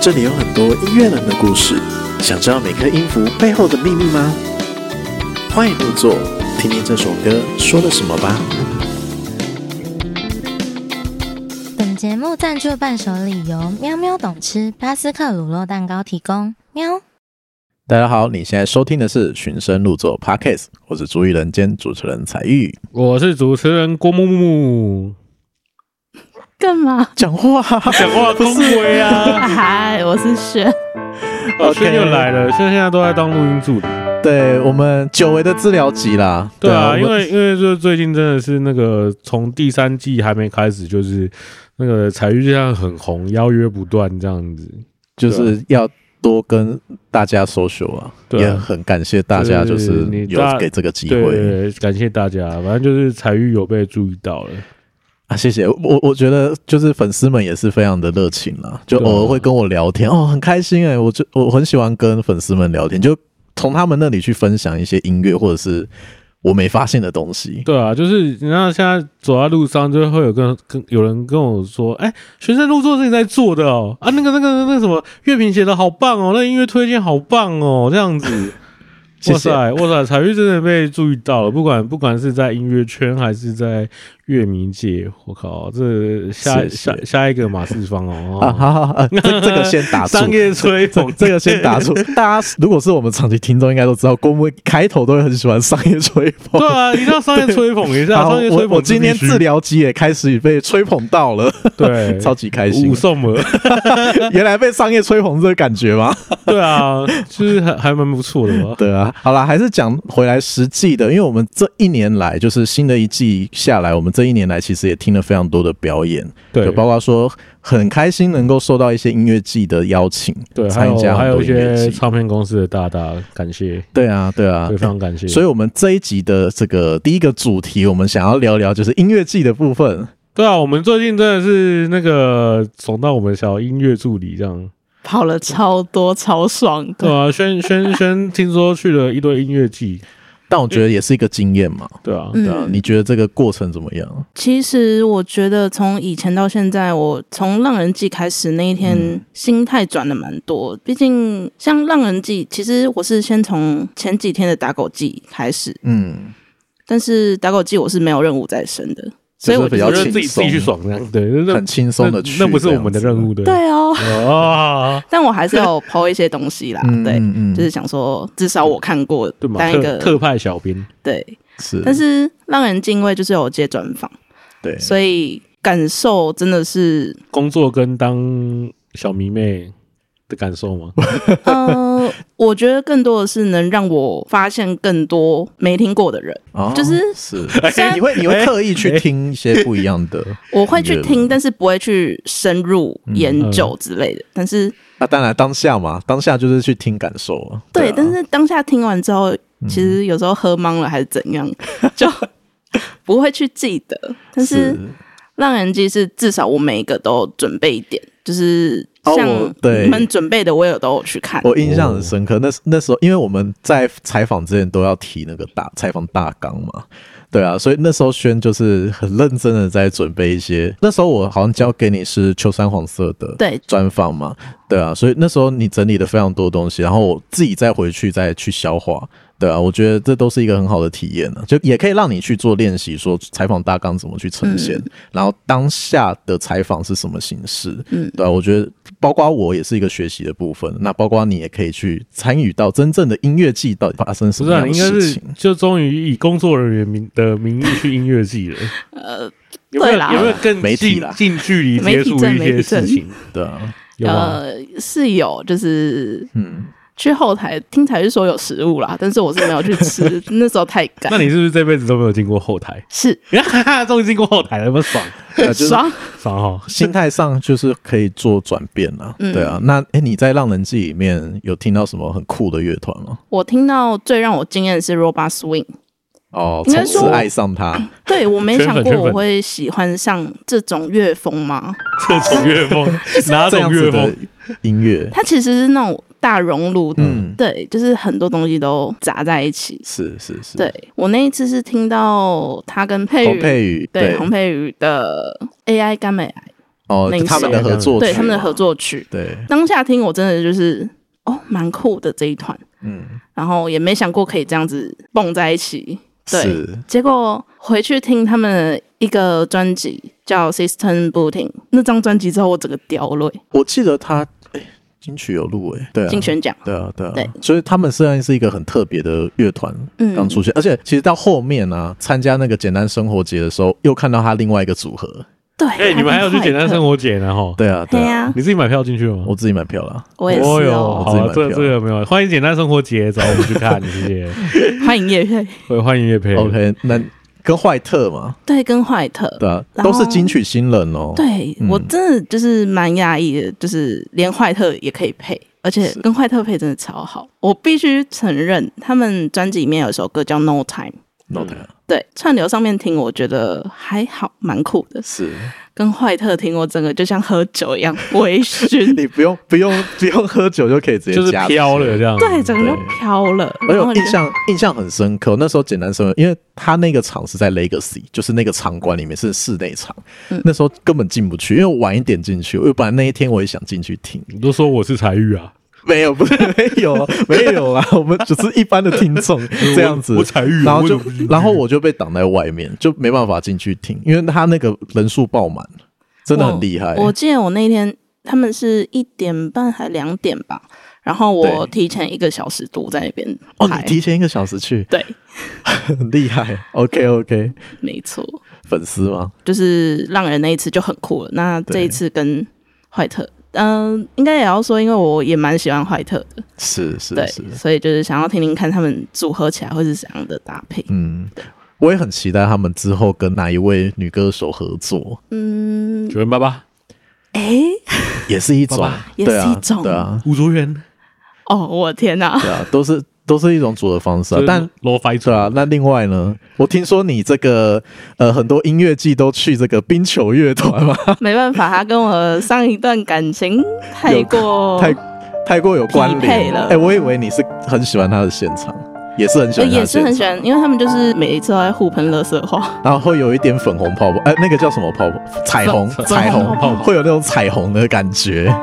这里有很多音乐人的故事，想知道每颗音符背后的秘密吗？欢迎入座，听听这首歌说了什么吧。本节目赞助伴手礼由喵喵懂吃巴斯克乳酪蛋糕提供。喵，大家好，你现在收听的是《寻声入座》Podcast，我是主语人兼主持人采玉，我是主持人郭木木。干嘛讲话？讲话恭维啊！嗨，我是轩，哦，轩又来了。轩现在都在当录音助理。对我们久违的治疗集啦。对啊，因为因为就是最近真的是那个从第三季还没开始，就是那个彩玉这样很红，邀约不断这样子，就是要多跟大家 social 啊。对，也很感谢大家，就是有给这个机会。对，感谢大家。反正就是彩玉有被注意到了。啊，谢谢我，我觉得就是粉丝们也是非常的热情啦，就偶尔会跟我聊天哦，很开心哎、欸，我就我很喜欢跟粉丝们聊天，就从他们那里去分享一些音乐或者是我没发现的东西。对啊，就是你看现在走在路上，就会有跟跟有人跟我说，哎、欸，循声入座是你在做的哦，啊，那个那个那个什么乐评写的好棒哦，那个音乐推荐好棒哦，这样子。哇塞，哇塞，彩玉真的被注意到了，不管不管是在音乐圈还是在乐迷界，我靠，这下下下一个马世芳哦，啊，好好好，这这个先打住，商业吹捧，这个先打住。大家如果是我们长期听众，应该都知道，郭木开头都会很喜欢商业吹捧，对啊，一定要商业吹捧一下。商业吹捧，我今天治疗集也开始被吹捧到了，对，超级开心。武松了，原来被商业吹捧这个感觉吗？对啊，就是还还蛮不错的嘛。对啊。好啦，还是讲回来实际的，因为我们这一年来，就是新的一季下来，我们这一年来其实也听了非常多的表演，对，就包括说很开心能够受到一些音乐季的邀请，对，参加还有一些唱片公司的大大感谢，对啊，对啊，非常感谢。所以，我们这一集的这个第一个主题，我们想要聊聊就是音乐季的部分。对啊，我们最近真的是那个送到我们小音乐助理这样。跑了超多，超爽的。对啊，轩轩轩，听说去了一堆音乐季，但我觉得也是一个经验嘛。对啊，嗯、对啊，你觉得这个过程怎么样？其实我觉得从以前到现在，我从浪人季开始那一天，心态转的蛮多。毕、嗯、竟像浪人季，其实我是先从前几天的打狗季开始，嗯，但是打狗季我是没有任务在身的。所以我比较自己自己去爽这样，对，很轻松的去那，那不是我们的任务，对。对哦，哦，但我还是有 po 一些东西啦，对，嗯嗯、就是想说至少我看过，当一个特，特派小编，对，是。但是让人敬畏就是有接专访，对，所以感受真的是工作跟当小迷妹的感受吗？呃，我觉得更多的是能让我发现更多没听过的人，哦、就是是，你会你会刻意去听一些不一样的，我会去听，但是不会去深入研究之类的。嗯、但是那、啊、当然当下嘛，当下就是去听感受啊。对，但是当下听完之后，其实有时候喝懵了还是怎样，嗯、就不会去记得。但是浪人机是至少我每一个都准备一点，就是。像你们准备的，我也都有去看。我印象很深刻，那那时候，因为我们在采访之前都要提那个大采访大纲嘛，对啊，所以那时候轩就是很认真的在准备一些。那时候我好像交给你是秋山黄色的对专访嘛，对啊，所以那时候你整理了非常多东西，然后我自己再回去再去消化。对啊，我觉得这都是一个很好的体验呢，就也可以让你去做练习，说采访大纲怎么去呈现，嗯、然后当下的采访是什么形式，嗯，对啊，我觉得包括我也是一个学习的部分，那包括你也可以去参与到真正的音乐季到底发生什么样的事情，就终于以工作人员名的名义去音乐季了，呃，有没有对啦，有没有更近近距离接触一些事情？对啊，有呃，是有，就是嗯。去后台听才是说有食物啦，但是我是没有去吃，那时候太赶。那你是不是这辈子都没有经过后台？是，终于经过后台了，有没有爽？爽爽哈！心态上就是可以做转变了，嗯、对啊。那哎、欸，你在浪人记里面有听到什么很酷的乐团吗？我听到最让我惊艳的是 Robot Swing。哦，从此爱上他。对，我没想过我会喜欢上这种乐风吗？这种乐风，哪种乐风？音乐？它其实是那种。大熔炉，嗯，对，就是很多东西都砸在一起。是是是，对，我那一次是听到他跟佩宇，佩瑜，对洪佩瑜的 AI 甘美癌。哦他们的合作曲，对他们的合作曲。对，当下听我真的就是哦，蛮酷的这一团，嗯，然后也没想过可以这样子蹦在一起。对，是结果回去听他们一个专辑叫《System Booting》那张专辑之后，我整个掉泪。我记得他哎，金曲有入围，对啊，金选奖，对啊，对啊，对。所以他们虽然是一个很特别的乐团，嗯。刚出现，而且其实到后面呢、啊，参加那个简单生活节的时候，又看到他另外一个组合，对，哎，你们还要去简单生活？节呢哈？对啊，对啊，你自己买票进去吗？我自己买票了，我也是哦。好啊，这这个没有，欢迎简单生活节找我们去看，谢谢，欢迎叶配，会欢迎叶佩。OK，那跟坏特嘛，对，跟坏特，对啊，都是金曲新人哦，对、嗯。我真的就是蛮压抑的，就是连坏特也可以配，而且跟坏特配真的超好。我必须承认，他们专辑里面有一首歌叫《No Time》，，no Time，对，串流上面听我觉得还好，蛮酷的。是，跟坏特听我整个就像喝酒一样 微醺，你不用不用不用喝酒就可以直接就是飘了这样。对，整个就飘了。而且我有印象印象很深刻，那时候简单说，因为他那个场是在 Legacy，就是那个场馆里面是室内场，嗯那时候根本进不去，因为晚一点进去，因为本来那一天我也想进去听，你都说我是才玉啊，没有，不是 没有，没有啊，我们只是一般的听众这样子，我才玉啊然后就然后我就被挡在外面，就没办法进去听，因为他那个人数爆满，真的很厉害。我我记得我那天他们是一点半还两点吧，然后我提前一个小时多在那边哦，你提前一个小时去，对，很厉害。OK OK，没错。粉丝吗？就是浪人那一次就很酷了。那这一次跟坏特，嗯、应该也要说，因为我也蛮喜欢怀特的，是是是，所以就是想要听听看他们组合起来会是怎样的搭配。嗯，我也很期待他们之后跟哪一位女歌手合作，嗯，九零八八，哎，也是一种。爸爸，也是一种。对啊，吴卓源，哦，我天哪、对啊，都是都是一种组的方式啊。但对啊，那另外呢，我听说你这个呃很多音乐季都去这个冰球乐团嘛，没办法，他跟我上一段感情太过太太过有关联了哎、我以为你是很喜欢他的现场，也是很喜欢也是很喜欢，因为他们就是每一次都在互喷垃圾话。然后会有一点粉红泡泡，哎、那个叫什么泡泡？彩虹，彩虹泡泡会有那种彩虹的感觉。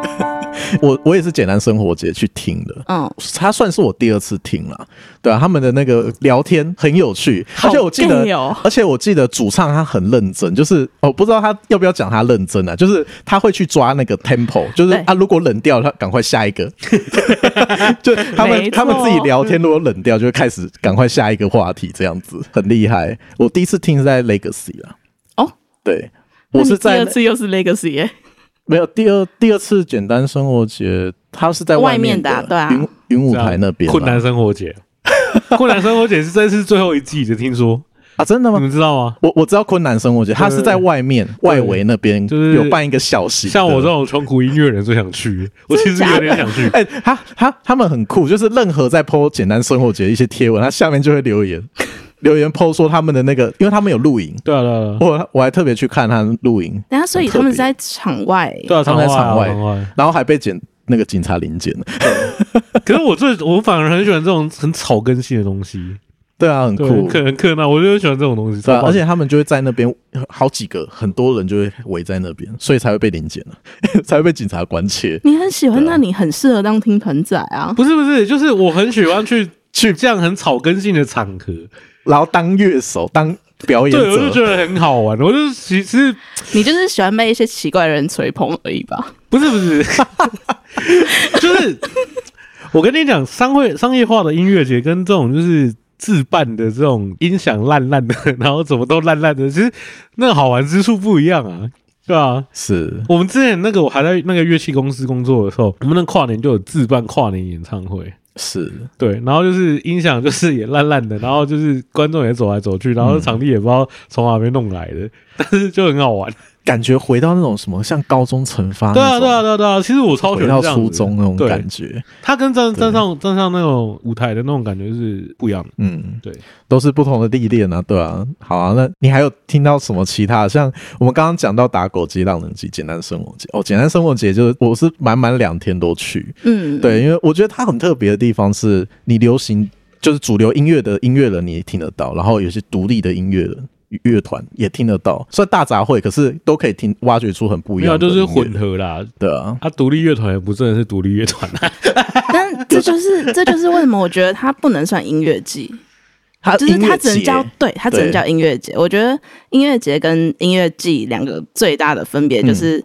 我我也是简单生活节去听的，嗯，他算是我第二次听了，对啊，他们的那个聊天很有趣，而且我记得而且我记得主唱他很认真，就是哦，不知道他要不要讲他认真啊，就是他会去抓那个 tempo，就是对啊，如果冷掉，他赶快下一个，就他们他们自己聊天，如果冷掉，就会开始赶快下一个话题，这样子很厉害。我第一次听是在 Legacy 啦，哦，对，我是在第二次又是 Legacy 耶，没有第二第二次简单生活节，他是在外面面的啊对啊云云舞台那边啊困难生活节，困难生活节是这次最后一季的，听说啊，真的吗？你们知道吗？我我知道昆南生活节，他是在外面外围那边，就是有办一个小型。像我这种穷苦音乐人最想去，我其实有点想去。哎、他他他们很酷，就是任何在 PO 简单生活节的一些贴文，他下面就会留言留言 PO 说他们的那个，因为他们有露营，对啊，对啊，我我还特别去看他露营，等下，所以他们在场外，对啊，他们在场场外。然后还被检那个警察临检了。可是我最我反而很喜欢这种很草根性的东西，对啊，很，酷。很很克难，我就很喜欢这种东西。对啊，而且他们就会在那边，好几个很多人就会围在那边，所以才会被临检了，才会被警察关切。你很喜欢，啊那你很适合当听团仔啊。不是不是，就是我很喜欢去 去这样很草根性的场合，然后当乐手，当表演对，我就者，觉得很好玩。我就其实你就是喜欢被一些奇怪的人吹捧而已吧？不是不是，就是我跟你讲，商会商业化的音乐节跟这种就是自办的这种音响烂烂的，然后怎么都烂烂的，其实那个好玩之处不一样啊，对吧、是。我们之前那个我还在那个乐器公司工作的时候，我们那跨年就有自办跨年演唱会，是，对，然后就是音响就是也烂烂的，然后就是观众也走来走去，然后场地也不知道从哪边弄来的，但是就很好玩。感觉回到那种什么像高中惩罚对啊，对啊，对啊，对啊，其实我超喜回到欢这样子初中那种对感觉，他跟站站上站上那种舞台的那种感觉是不一样的。嗯，对，都是不同的历练啊，对啊。好啊，那你还有听到什么其他的？像我们刚刚讲到打狗机、浪人机、简单生活节哦，简单生活节就是我是满满两天都去，嗯，对，因为我觉得它很特别的地方是你流行就是主流音乐的音乐人你也听得到，然后有些独立的音乐人乐团也听得到，算大杂烩，可是都可以听挖掘出很不一样的，就是混合啦，对啊，他独立乐团也不真的是独立乐团，但这就是这就是为什么我觉得它不能算音乐季，好就是它只能叫对，它只能叫音乐节。我觉得音乐节跟音乐季两个最大的分别就是，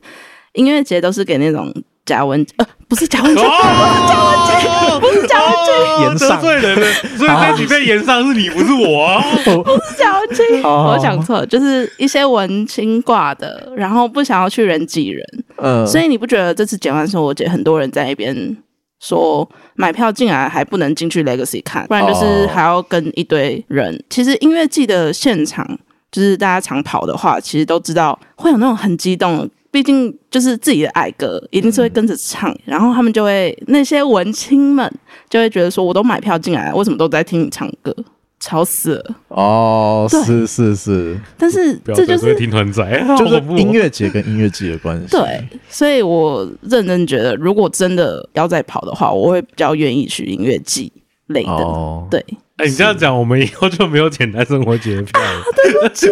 音乐节都是给那种。假文呃，不是贾文青，假文杰，不是假文青，得罪人了，所以那你被炎上是你，不是我，啊，不是假文青，我讲错，就是一些文青挂的，然后不想要去人挤人，嗯，所以你不觉得这次简单生活节很多人在那边说买票进来还不能进去 Legacy 看，不然就是还要跟一堆人。其实音乐季的现场，就是大家常跑的话，其实都知道会有那种很激动。毕竟就是自己的爱歌，一定是会跟着唱，嗯、然后他们就会那些文青们就会觉得说，我都买票进来了，为什么都在听你唱歌？吵死了！哦，是是是，但是这就是听团仔，就是音乐节跟音乐季的关系。对，所以我认真觉得，如果真的要再跑的话，我会比较愿意去音乐季类的。哦、对，哎、欸，你这样讲，我们以后就没有简单生活节的票了。啊、对不起。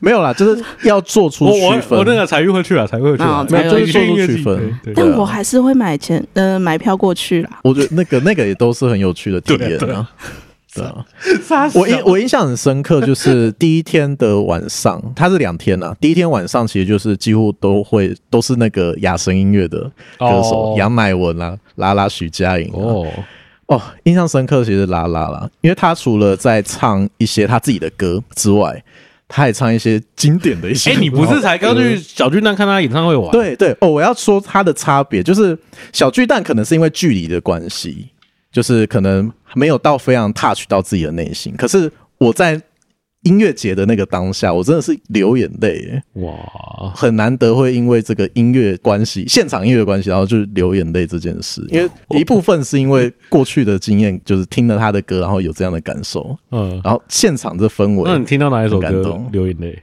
没有啦，就是要做出区分。我，我那个彩玉会去啊，彩玉会去啊，没有就是做出区分。但我还是会买钱，呃，买票过去啦。我觉得那个那个也都是很有趣的体验啊。对啊，我印我印象很深刻，就是第一天的晚上，它是两天啊。第一天晚上其实就是几乎都会都是那个雅神音乐的歌手杨乃文啊、拉拉、徐佳莹哦。哦，印象深刻其实拉拉啦，因为他除了在唱一些他自己的歌之外，他也唱一些经典的一些。哎、欸，你不是才刚去小巨蛋看他演唱会玩？对对哦，我要说他的差别就是小巨蛋可能是因为距离的关系，就是可能没有到非常 touch 到自己的内心。可是我在。音乐节的那个当下，我真的是流眼泪哇！很难得会因为这个音乐关系，现场音乐关系，然后就流眼泪这件事。因为一部分是因为过去的经验，就是听了他的歌，然后有这样的感受。嗯，然后现场这氛围，那你听到哪一首歌流眼泪？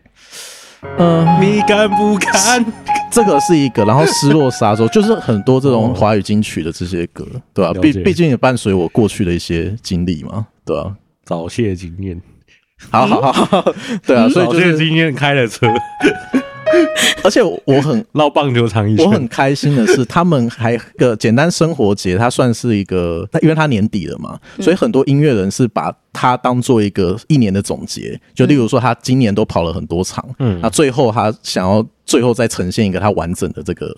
嗯，你敢不敢？这个是一个，然后《失落沙洲》就是很多这种华语金曲的这些歌，对吧？毕毕竟也伴随我过去的一些经历嘛，对吧？早泄经验。好好好，对啊，所以就是今天开了车，而且我很 绕棒球场一圈，我很开心的是，他们还个简单生活节，它算是一个，因为它年底了嘛，所以很多音乐人是把它当做一个一年的总结，就例如说他今年都跑了很多场，嗯，那最后他想要最后再呈现一个他完整的这个。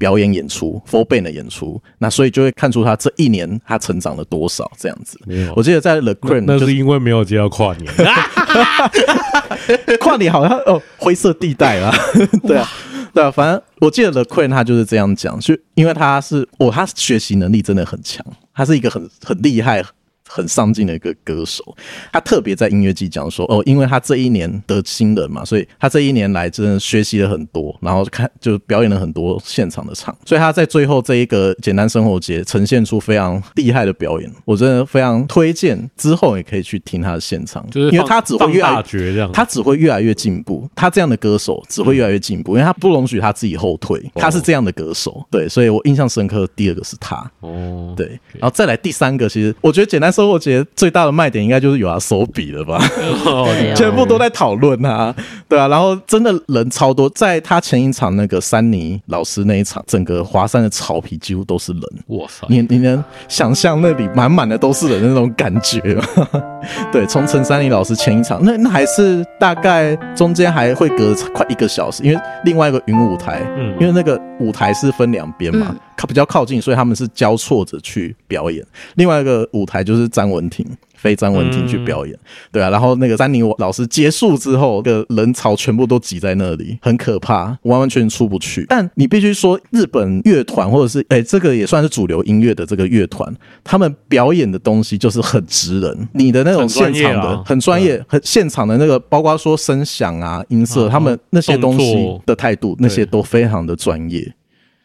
表演演出，full band 的演出，那所以就会看出他这一年他成长了多少这样子。我记得在 The Crane，那是因为没有接到跨年，跨年好像哦灰色地带啦。对啊，对啊，反正我记得 The Queen 他就是这样讲，就因为他是哦，他学习能力真的很强，他是一个很很厉害。很上进的一个歌手，他特别在音乐季讲说哦，因为他这一年得新人嘛，所以他这一年来真的学习了很多，然后看就表演了很多现场的场，所以他在最后这一个简单生活节呈现出非常厉害的表演，我真的非常推荐，之后也可以去听他的现场，就是因为他只会越来越，他只会越来越进步，他这样的歌手只会越来越进步，因为他不容许他自己后退，他是这样的歌手，对，所以我印象深刻。第二个是他，哦，对，然后再来第三个，其实我觉得简单生活节最大的卖点应该就是有他手笔了吧，全部都在讨论啊，对啊，然后真的人超多，在他前一场那个珊妮老师那一场，整个华山的草皮几乎都是人，哇塞，你你能想象那里满满的都是人的那种感觉吗？对，从陈珊妮老师前一场，那那还是大概中间还会隔快一个小时，因为另外一个云舞台，嗯，因为那个舞台是分两边嘛。靠比较靠近，所以他们是交错着去表演。另外一个舞台就是张文婷。非张文婷去表演，嗯、对啊，然后那个詹妮老师结束之后，个人潮全部都挤在那里，很可怕，完完全全出不去。但你必须说，日本乐团或者是哎、欸，这个也算是主流音乐的这个乐团，他们表演的东西就是很直人，你的那种现场的很专业，很现场的那个，包括说声响啊、音色，他们那些东西的态度，那些都非常的专业，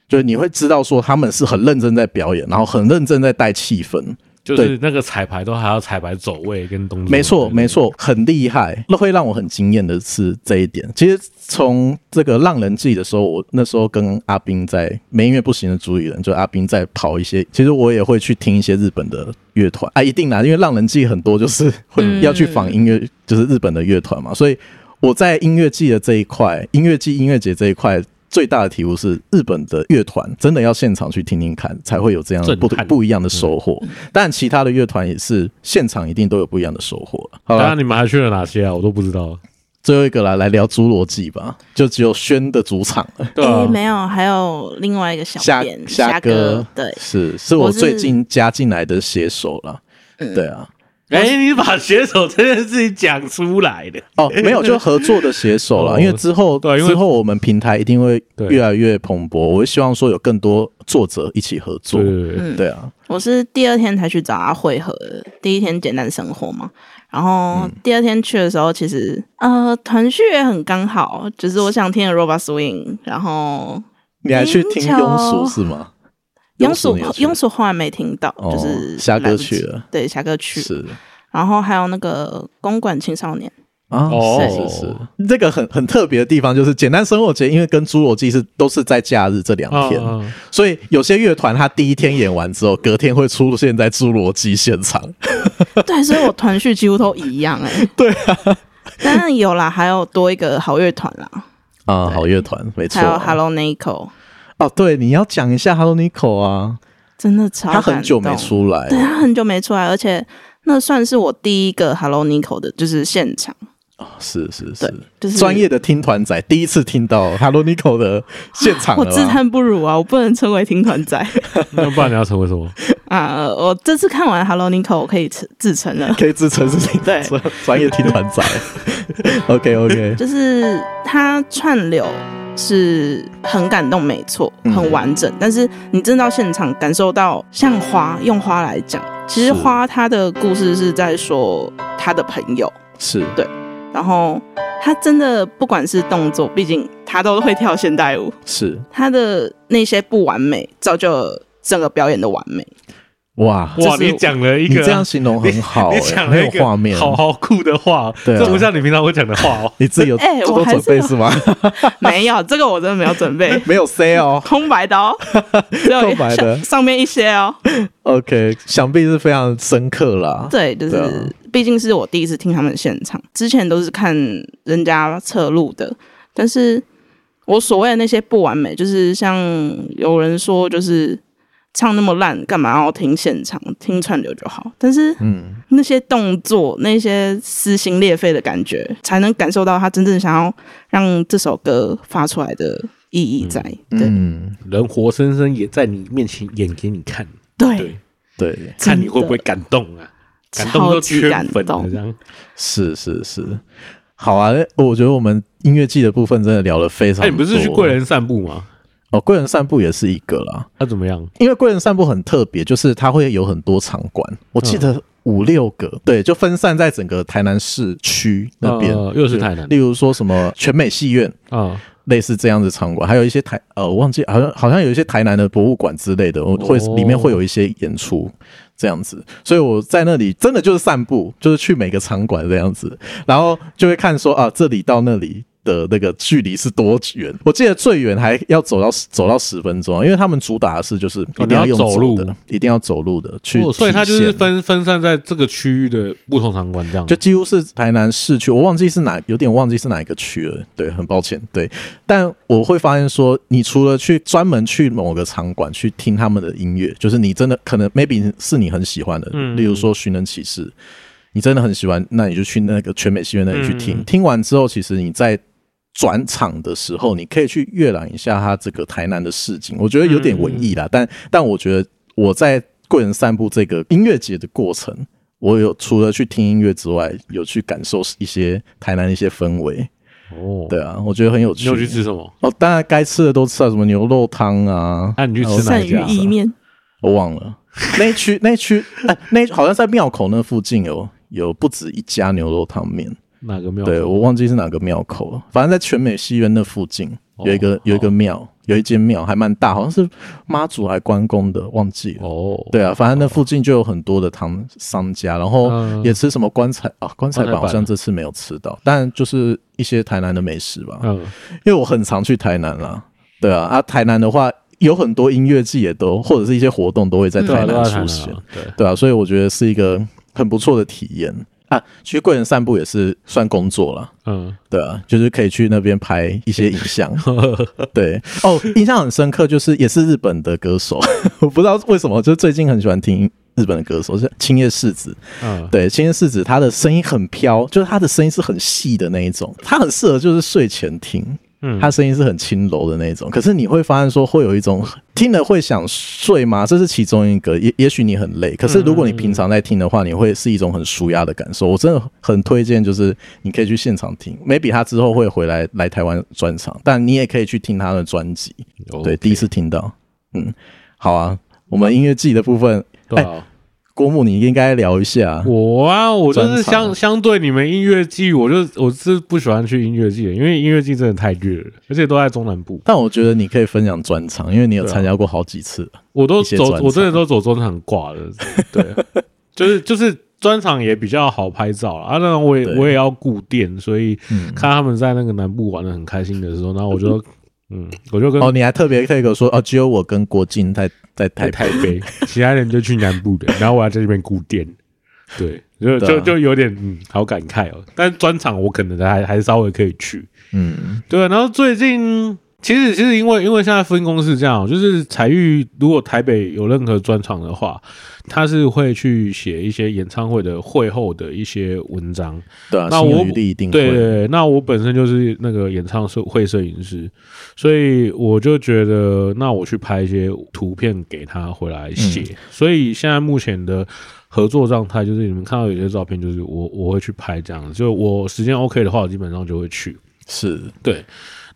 就是你会知道说他们是很认真在表演，然后很认真在带气氛。就是那个彩排都还要彩排走位跟动作。没错，没错，很厉害。那会让我很惊艳的是这一点。其实从这个《浪人祭》的时候，我那时候跟阿斌在没音乐不行的主理人，就阿斌在跑一些。其实我也会去听一些日本的乐团啊，一定啦，因为《浪人祭》很多就是会要去仿音乐，就是日本的乐团嘛。所以我在音乐季的这一块，音乐季、音乐节这一块。最大的体悟是，日本的乐团真的要现场去听听看，才会有这样不不一样的收获。但其他的乐团也是现场一定都有不一样的收获。好，啦你们还去了哪些啊？我都不知道。最后一个来来聊《侏罗纪》吧，就只有轩的主场。对、啊欸，没有，还有另外一个小编虾哥，对，是是我最近加进来的写手了。对啊。哎、欸，你把携手这件事情讲出来的哦，没有，就合作的携手了、哦。因为之后，对，之后我们平台一定会越来越蓬勃。我会希望说有更多作者一起合作。对，啊，我是第二天才去找他会合的，第一天简单生活嘛。然后第二天去的时候，其实、嗯、呃，团序也很刚好，就是我想听的 Robot Swing。然后你还去听庸俗是吗？庸俗庸俗后来没听到，哦、就是虾哥去了，对，虾哥去是，然后还有那个公馆青少年啊，是是是，这个很很特别的地方就是简单生活节，因为跟侏罗纪是都是在假日这两天，哦哦，所以有些乐团他第一天演完之后，隔天会出现在侏罗纪现场，对，所以我团序几乎都一样哎、欸，对啊，当然有啦，还有多一个好乐团啦，啊，好乐团没错，还有 Hello Nico。哦，对，你要讲一下 Hello Nico 啊，真的超，他很久没出来，对，他很久没出来，而且那算是我第一个 Hello Nico 的，就是现场。哦，是是是，就是专业的听团仔第一次听到 Hello Nico 的现场，我自叹不如啊，我不能成为听团仔，那不然你要成为什么？啊，我这次看完 Hello Nico，我可以自自称了，可以自称是听对专业听团仔。OK OK，就是他串流。是很感动，没错，很完整。嗯、但是你真到现场感受到，像花，用花来讲，其实花它的故事是在说他的朋友，是对。然后他真的不管是动作，毕竟他都会跳现代舞，是他的那些不完美，造就了整个表演的完美。哇哇！你讲了一个，你这样形容很好，欸，你讲了一个画面，好好酷的话，对，这不像你平常会讲的话哦。你自己有哎，欸，我准备是吗？没有，这个我真的没有准备，没有 say 哦，空白的哦，空白的，上面一些哦。OK，想必是非常深刻啦。对，就是毕竟是我第一次听他们现场，之前都是看人家侧录的，但是我所谓的那些不完美，就是像有人说，就是。唱那么烂，干嘛要听现场？听串流就好。但是，嗯，那些动作，那些撕心裂肺的感觉，才能感受到他真正想要让这首歌发出来的意义在。嗯、对、嗯，人活生生也在你面前演给你看。对对，看你会不会感动啊？感动都缺粉这样。是是是，好啊！我觉得我们音乐季的部分真的聊得非常多。哎，你不是去贵人散步吗？哦，贵人散步也是一个啦。那、啊、怎么样？因为贵人散步很特别，就是它会有很多场馆，我记得五六个、嗯，对，就分散在整个台南市区那边、呃。又是台南，例如说什么全美戏院啊、嗯，类似这样子场馆，还有一些台呃，我忘记好像好像有一些台南的博物馆之类的，我会里面会有一些演出这样子。所以我在那里真的就是散步，就是去每个场馆这样子，然后就会看说啊，这里到那里。的那个距离是多远？我记得最远还要走到走到十分钟，因为他们主打的是就是一定要用走路的，哦、一定要走路的去、哦。所以它就是分分散在这个区域的不同场馆，这样就几乎是台南市区。我忘记是哪，有点忘记是哪一个区了。对，很抱歉。对，但我会发现说，你除了去专门去某个场馆去听他们的音乐，就是你真的可能 maybe 是你很喜欢的，嗯、例如说《寻人启事》，你真的很喜欢，那你就去那个全美戏院那里去听。嗯、听完之后，其实你在。转场的时候，你可以去阅览一下他这个台南的市景，我觉得有点文艺啦。嗯、但但我觉得我在贵人散步这个音乐节的过程，我有除了去听音乐之外，有去感受一些台南的一些氛围。哦，对啊，我觉得很有趣。你有去吃什么？哦，当然该吃的都吃了，什么牛肉汤啊。那、啊、你去吃哪一家？鳝鱼意面。我忘了。那区那区哎，那好像在庙口那附近有有不止一家牛肉汤面。哪个庙？对，我忘记是哪个庙口了。反正在全美戏院那附近有一个、哦、有一个庙，有一间庙还蛮大，好像是妈祖还关公的，忘记了。哦，对啊，反正那附近就有很多的汤商家，然后也吃什么棺材啊，棺材板好像这次没有吃到，但就是一些台南的美食吧。嗯，因为我很常去台南啦。对啊，啊，台南的话有很多音乐季也都或者是一些活动都会在台南出现。对对啊，所以我觉得是一个很不错的体验。啊，去贵人散步也是算工作了，嗯，对啊，就是可以去那边拍一些影像，对，哦，印象很深刻，就是也是日本的歌手，我不知道为什么，就最近很喜欢听日本的歌手，是青叶世子，嗯，对，青叶世子他的声音很飘，就是他的声音是很细的那一种，他很适合就是睡前听。嗯，他声音是很轻柔的那种，可是你会发现说会有一种听了会想睡吗？这是其中一个，也也许你很累，可是如果你平常在听的话，你会是一种很舒压的感受。我真的很推荐，就是你可以去现场听，maybe 他之后会回来来台湾专场，但你也可以去听他的专辑。对，第一次听到，嗯，好啊，我们音乐季的部分，哎。郭牧，你应该聊一下我啊，我就是相相对你们音乐季，我就我是不喜欢去音乐季的，因为音乐季真的太热了，而且都在中南部。但我觉得你可以分享专场，因为你有参加过好几次，我都走，我真的都走专场挂了。对，就是就是专场也比较好拍照啊。那我也我也要顾店，所以看他们在那个南部玩的很开心的时候，然后我就嗯，我就跟哦，你还特别特别说哦，只有我跟郭靖在。在台台北，其他人就去南部的，然后我要在这边顾店，对，就就就有点嗯，好感慨哦。但专场我可能还还稍微可以去，嗯，对。然后最近其实其实因为因为现在分公是这样，就是彩玉如果台北有任何专场的话，他是会去写一些演唱会的会后的一些文章，对啊，那我对对对，那我本身就是那个演唱会摄影师。所以我就觉得，那我去拍一些图片给他回来写。嗯、所以现在目前的合作状态就是，你们看到有些照片，就是我我会去拍这样子。就我时间 OK 的话，我基本上就会去。是对。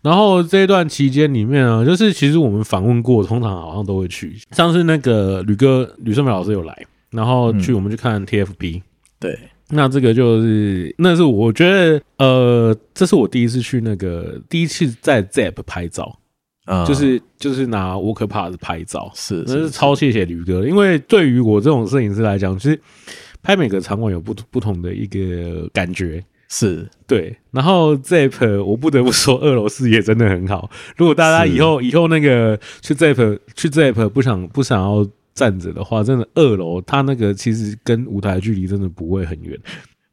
然后这一段期间里面啊，就是其实我们访问过，通常好像都会去。上次那个吕哥吕胜美老师有来，然后去我们去看 TFP、嗯。对。那这个就是，那是我觉得，呃，这是我第一次去那个第一次在 ZEP 拍照，啊、嗯，就是就是拿 Walker Pass 拍照，是，那是超谢谢吕哥，因为对于我这种摄影师来讲，其实拍每个场馆有不不同的一个感觉，是对。然后 ZEP 我不得不说，二楼视野真的很好。如果大家以后以后那个去 ZEP 去 ZEP 不想不想要。站着的话，真的二楼，它那个其实跟舞台距离真的不会很远。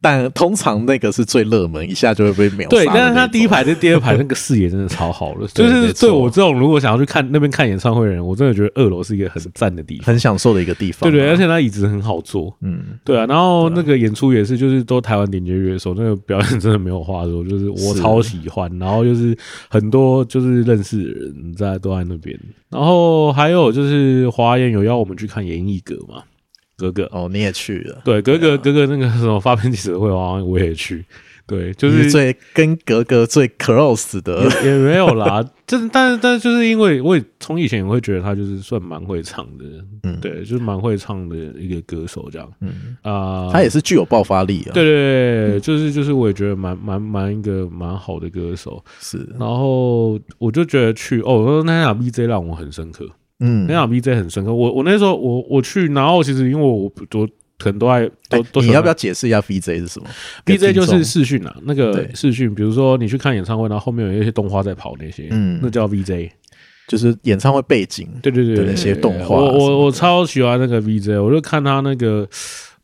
但通常那个是最热门，一下就会被秒杀。对，但是他第一排跟第二排那个视野真的超好了，就是对我这种如果想要去看那边看演唱会的人，我真的觉得二楼是一个很赞的地方，很享受的一个地方。对对，而且他椅子很好坐。嗯，对啊。然后那个演出也是，就是都台湾顶级乐手，那个表演真的没有话说，就是我超喜欢。然后就是很多就是认识的人在都在那边。然后还有就是华研有邀我们去看演艺阁嘛。格格哦，你也去了？对，格格格格那个什么发片记者会，好像我也去。对，就是最跟格格最 close 的也，也没有啦。就是，但是，但是，就是因为我也从以前也会觉得他就是算蛮会唱的，嗯，对，就是蛮会唱的一个歌手这样，嗯啊，呃、他也是具有爆发力啊。对对对，就是就是，我也觉得蛮蛮蛮一个蛮好的歌手。是，然后我就觉得去哦，那场 BJ 让我很深刻。嗯，那场 VJ 很深刻。我我那时候我我去，然后其实因为我我可能都爱都都，你要不要解释一下 VJ 是什么？VJ 就是视讯啊，那个视讯，比如说你去看演唱会，然后后面有一些动画在跑那些，嗯，那叫 VJ，就是演唱会背景，对对对，那些动画。我我我超喜欢那个 VJ，我就看他那个，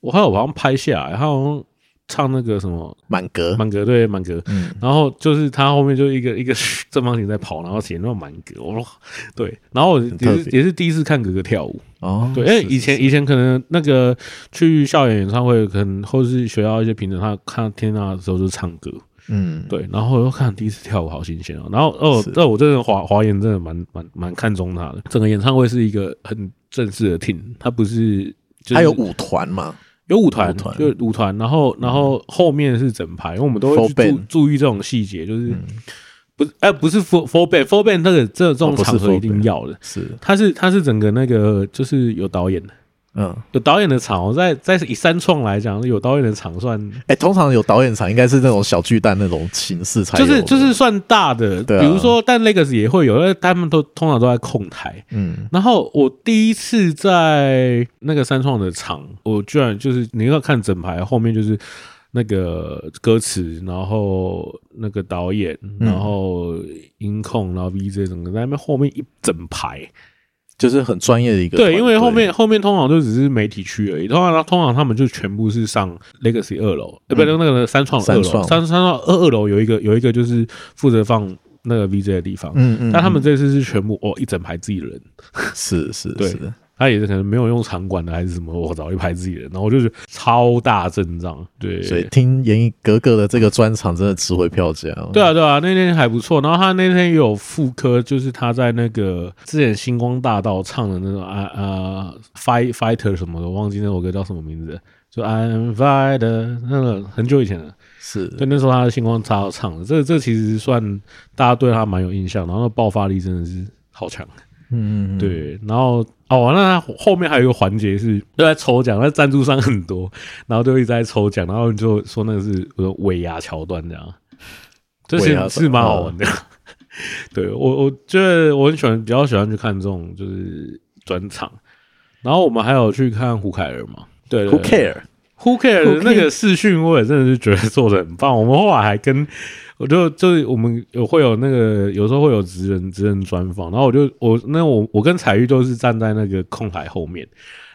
我还有好像拍下来，他好像。唱那个什么满格。满格对满格，嗯，然后就是他后面就一个 一个正方形在跑，然后写那种满格，我说对，然后我也是也是第一次看格格跳舞。哦，对，因为以前以前可能那个去校园演唱会，可能或是学校一些评审，他看天啊的时候就唱歌，嗯，对，然后我又看第一次跳舞，好新鲜哦，然后哦，这我真的华华研真的蛮蛮蛮看中他的，整个演唱会是一个很正式的 team，他不是他有舞团吗？有舞团，就舞团，然后然后后面是整排，因为我们都会注注意这种细节，就是不是哎，不是 full full band full band 那个这这种场合一定要的，是。它是它是整个那个就是有导演的嗯，有导演的场，我在在以三创来讲，有导演的场算，哎、欸，通常有导演场应该是那种小巨蛋那种形式才，就是就是算大的，对啊、比如说但 Legacy 也会有，因为他们都通常都在控台，嗯，然后我第一次在那个三创的场，我居然就是你要看整排后面就是那个歌词，然后那个导演，然后音控，然后 VJ 整个在那边后面一整排。就是很专业的一个对，因为后面后面通常就只是媒体区而已，通常通常他们就全部是上 Legacy 二楼，呃、嗯，不是那个三创二楼，三三创二二楼有一个有一个就是负责放那个 VJ 的地方，嗯嗯，但他们这次是全部哦一整排自己人，是是，对。是他也是可能没有用场馆的还是什么，我找一排自己人，然后我就觉得超大阵仗，对，所以听严艺格格的这个专场真的值回票价。对啊，对啊，那天还不错。然后他那天也有副歌，就是他在那个之前星光大道唱的那种啊啊 fight fighter 什么的，我忘记那首歌叫什么名字，就 I'm fighter 那个很久以前了，是对，那时候他的星光大道唱的，这这其实算大家对他蛮有印象，然后爆发力真的是好强。嗯，对，然后哦，那后面还有一个环节是都在抽奖，那赞助商很多，然后就一直在抽奖，然后就说那个是尾牙桥段这样，这是是蛮好玩的。哦、对我，我觉得我很喜欢，比较喜欢去看这种就是专场。然后我们还有去看胡凯儿嘛？对，，Who care？Who care 的那个视讯，我也真的是觉得做的很棒。我们后来还跟。我就就是我们有会有那个有时候会有职人职人专访，然后我就我那我我跟彩玉都是站在那个控台后面，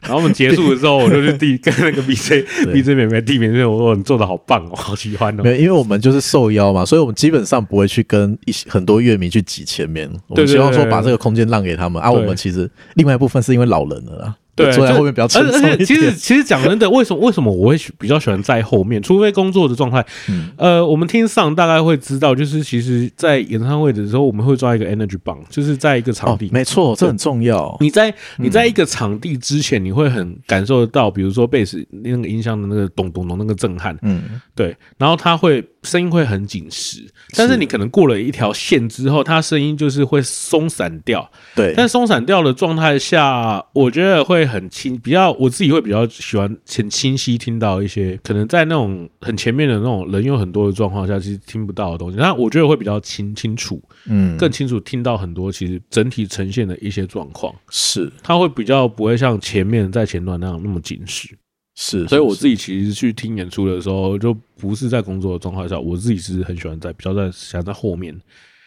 然后我们结束的时候，我就去递 跟那个 BJ BJ 妹妹递名片，我说你做的好棒哦，好喜欢哦。没有，因为我们就是受邀嘛，所以我们基本上不会去跟一些很多乐迷去挤前面，我们希望说把这个空间让给他们啊。我们其实另外一部分是因为老人了啦。对，坐在后面比较轻松一点。其实，其实讲真的，为什么为什么我会比较喜欢在后面？除非工作的状态。嗯、呃，我们听上大概会知道，就是其实，在演唱会的时候，我们会抓一个 energy 棒，就是在一个场地。哦、没错，这很重要。你在你在一个场地之前，你会很感受得到，比如说贝斯那个音箱的那个咚咚咚那个震撼。嗯，对。然后它会声音会很紧实，但是你可能过了一条线之后，它声音就是会松散掉。对。但松散掉的状态下，我觉得会。很清，比较我自己会比较喜欢很清晰听到一些可能在那种很前面的那种人有很多的状况下，其实听不到的东西。那我觉得会比较清清楚，嗯，更清楚听到很多其实整体呈现的一些状况。是，它会比较不会像前面在前段那样那么紧实。是，所以我自己其实去听演出的时候，就不是在工作的状况下，我自己是很喜欢在比较在想在后面。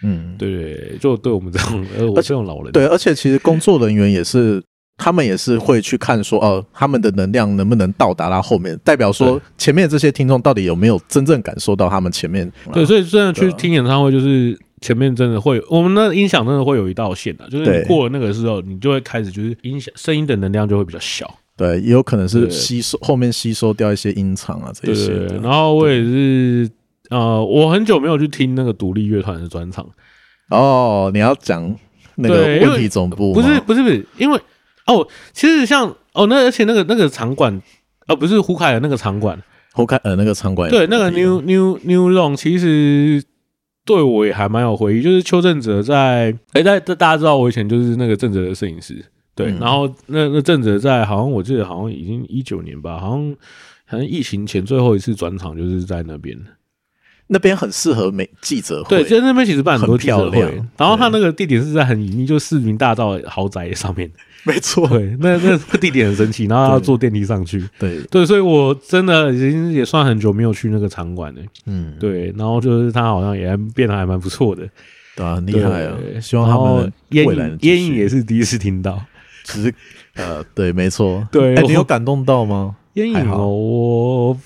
嗯，对，就对我们这种呃，我这种老人，对，而且其实工作人员也是。他们也是会去看说，哦，他们的能量能不能到达到后面，代表说前面这些听众到底有没有真正感受到他们前面？对，所以真的去听演唱会，就是前面真的会，我们的音响真的会有一道线的，就是你过了那个时候，你就会开始就是音响声音的能量就会比较小。对，也有可能是吸收后面吸收掉一些音场啊这些。对，然后我也是，呃，我很久没有去听那个独立乐团的专场。哦，你要讲那个问题总部？不是，不是，不是，因为。哦，其实像哦，那而且那个那个场馆，呃，不是胡凯的那个场馆，胡凯呃那个场馆，对，那个 New New New Long，其实对我也还蛮有回忆。就是邱正哲在，哎，大大家知道我以前就是那个正哲的摄影师，对，嗯、然后那那正哲在，好像我记得好像已经一九年吧，好像好像疫情前最后一次转场就是在那边。那边很适合美记者会，对，就那边其实办很多记者会。然后他那个地点是在很隐秘，就市民大道豪宅上面。没错，对，那那个地点很神奇，然后要坐电梯上去。对对，所以我真的已经也算很久没有去那个场馆了。嗯，对，然后就是他好像也变得还蛮不错的，对啊，很厉害啊！希望他们未来烟影也是第一次听到，只是呃，对，没错，对，你有感动到吗？烟影哦，我。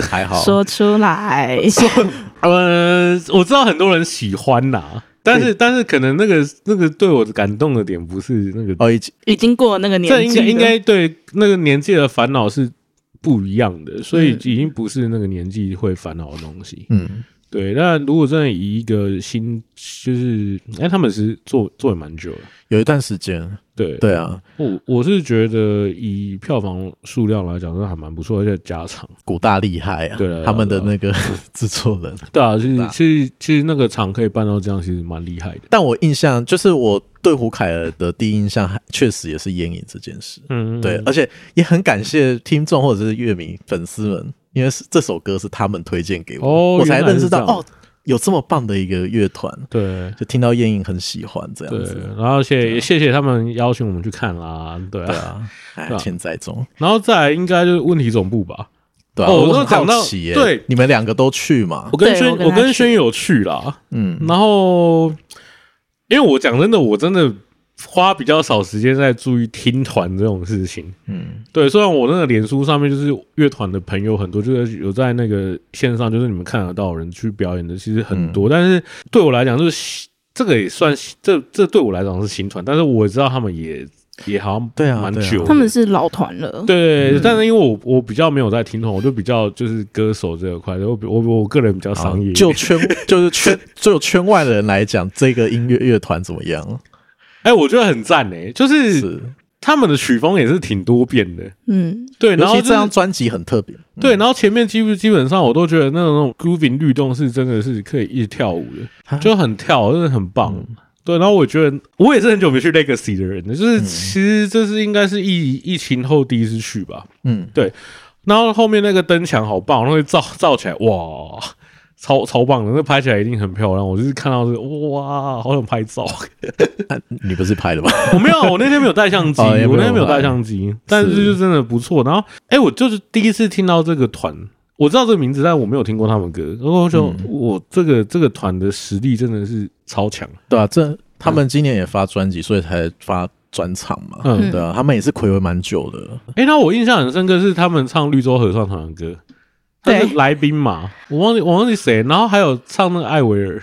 还好，说出来。呃，我知道很多人喜欢呐，但是但是可能那个那个对我的感动的点不是那个哦，已经已经过了那个年纪，这应该应该对那个年纪的烦恼是不一样的，所以已经不是那个年纪会烦恼的东西。嗯，对，那如果真的以一个新，就是哎、欸，他们是做做也蛮久了，有一段时间。对对啊，我我是觉得以票房数量来讲，真的还蛮不错，而且加长，古大厉害啊！对啊，他们的那个 制作人，对啊，其实其实其实那个厂可以办到这样，其实蛮厉害的。但我印象就是我对胡凯尔的第一印象，确实也是烟瘾这件事。嗯，对，而且也很感谢听众或者是乐迷粉丝们，因为是这首歌是他们推荐给我，哦、我才认识到哦。有这么棒的一个乐团，对，就听到燕影很喜欢这样子，对，然后谢也谢谢他们邀请我们去看啦，对啊，千载中，然后再来应该就是问题总部吧，对啊，我都讲到，对，你们两个都去嘛？我跟轩，我跟轩有去啦，嗯，然后因为我讲真的，我真的。花比较少时间在注意听团这种事情，嗯，对。虽然我那个脸书上面就是乐团的朋友很多，就是有在那个线上，就是你们看得到的人去表演的，其实很多。嗯、但是对我来讲，就是这个也算这这对我来讲是新团，但是我知道他们也也好像对啊蛮久，他们是老团了。对，嗯、但是因为我我比较没有在听团，我就比较就是歌手这块，我我我个人比较商业，就圈 就是圈就圈外的人来讲，这个音乐乐团怎么样？哎、欸，我觉得很赞诶，就是他们的曲风也是挺多变的，嗯，对。然后、就是、这张专辑很特别，对。然后前面基基本上我都觉得那种 grooving 律动是真的是可以一直跳舞的，就很跳，真的很棒。嗯、对，然后我觉得我也是很久没去 Legacy 的人，就是其实这是应该是疫疫情后第一次去吧，嗯，对。然后后面那个灯墙好棒，然后照照起来，哇！超超棒的，那拍起来一定很漂亮。我就是看到这个，哇，好想拍照。你不是拍的吗？我没有，我那天没有带相机，哦、我那天没有带相机。但是就真的不错。然后，哎、欸，我就是第一次听到这个团，我知道这个名字，但我没有听过他们歌。然后就、嗯、我这个这个团的实力真的是超强，对啊，这他们今年也发专辑，所以才发专场嘛。嗯，对啊，他们也是暌违蛮久的。哎、欸，那我印象很深刻是他们唱绿洲合唱团的歌。他是来宾嘛？我忘记我忘记谁，然后还有唱那个艾薇儿。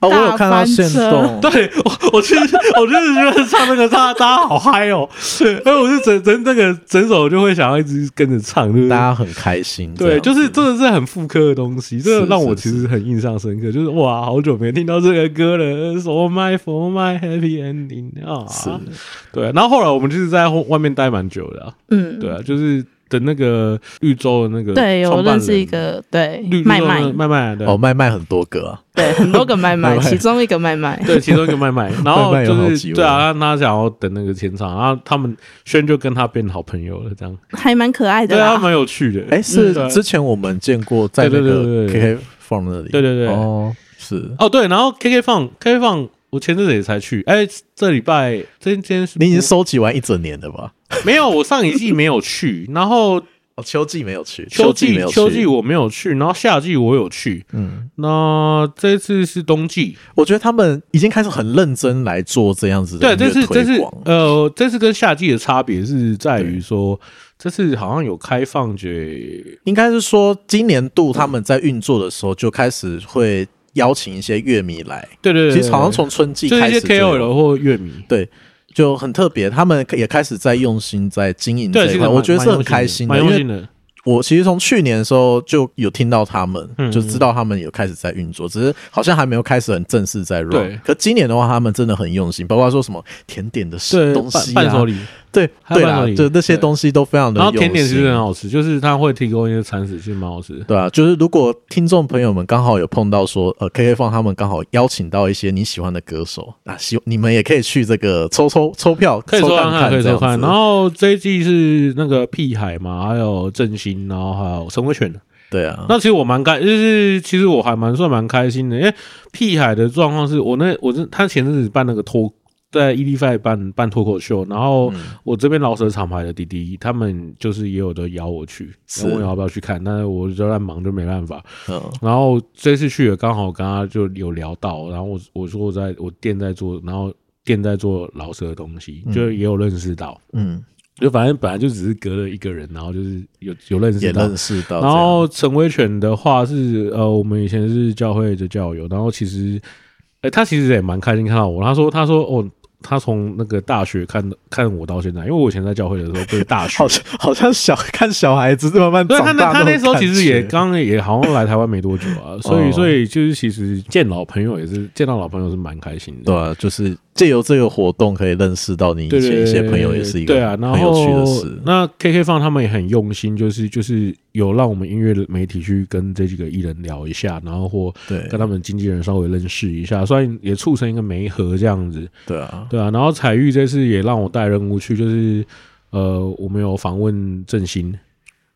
哦，我有看到现动，对我，我其实我就是觉得唱那个，大家大家好嗨哦！对，所以我是整整那个整首就会想要一直跟着唱，就是大家很开心。对，就是真的是很复刻的东西，这个让我其实很印象深刻。就是哇，好久没听到这个歌了，For my for my happy ending 啊！是，对。然后后来我们就是在外面待蛮久的，嗯，对啊，就是。的那个绿洲的那个对，我认识一个对麦麦。麦麦的。哦，麦麦很多个啊，对，很多个麦麦，其中一个麦麦，对，其中一个麦麦，然后就是对啊，他想要等那个签唱，然后他们轩就跟他变好朋友了，这样。还蛮可爱的，对啊，蛮有趣的。哎，是之前我们见过在那个 KK 放那里，对对对，哦，是。哦对，然后 KK 放 KK 放，我前阵子也才去，哎，这礼拜这天你已经收集完一整年了吧？没有，我上一季没有去，然后哦，秋季没有去，秋季没有秋季我没有去，然后夏季我有去，嗯，那这次是冬季，我觉得他们已经开始很认真来做这样子的。对，这次这次呃，这次跟夏季的差别是在于说，这次好像有开放给，应该是说今年度他们在运作的时候就开始会邀请一些乐迷来，对对对，其实好像从春季开始就 KOL 或乐迷，对。就很特别，他们也开始在用心在经营这一块，我觉得是很开心的，因为我其实从去年的时候就有听到他们，就知道他们有开始在运作，只是好像还没有开始很正式在 run。对，可今年的话，他们真的很用心，包括说什么甜点的东西啊。对对啊，就那些东西都非常的。然后甜点其实很好吃，就是它会提供一些餐食，其实蛮好吃。对啊，就是如果听众朋友们刚好有碰到说，呃，KK 放他们刚好邀请到一些你喜欢的歌手，那希望你们也可以去这个抽抽抽票，可以抽看看，可以抽看。然后这一季是那个屁海嘛，还有振兴，然后还有陈威全。对啊，那其实我蛮开，就是其实我还蛮算蛮开心的，因为屁海的状况是我那我是他前阵子办那个托。在 EDFI 办办脱口秀，然后我这边老舍厂牌的弟弟，他们就是也有的邀我去，问我要不要去看，但是我就在忙，就没办法。然后这次去也刚好跟他就有聊到，然后我我说我在我店在做，然后店在做老舍的东西，就也有认识到。嗯，就反正本来就只是隔了一个人，然后就是有有认识到，认识到。然后陈威权的话是呃，我们以前是教会的教友，然后其实，哎，他其实也蛮开心看到我，他说他说哦。他从那个大学看看我到现在，因为我以前在教会的时候，对大学好像好像小看小孩子慢慢长大。对，他那他那时候其实也刚也好像来台湾没多久啊，所以所以就是其实见老朋友也是见到老朋友是蛮开心的。对啊，就是借由这个活动可以认识到你以前一些朋友，也是一个很有趣的事。那 KK 放他们也很用心，就是就是有让我们音乐的媒体去跟这几个艺人聊一下，然后或跟他们经纪人稍微认识一下，所以也促成一个媒合这样子。对啊。对啊，然后彩玉这次也让我带任务去，就是呃，我们有访问郑兴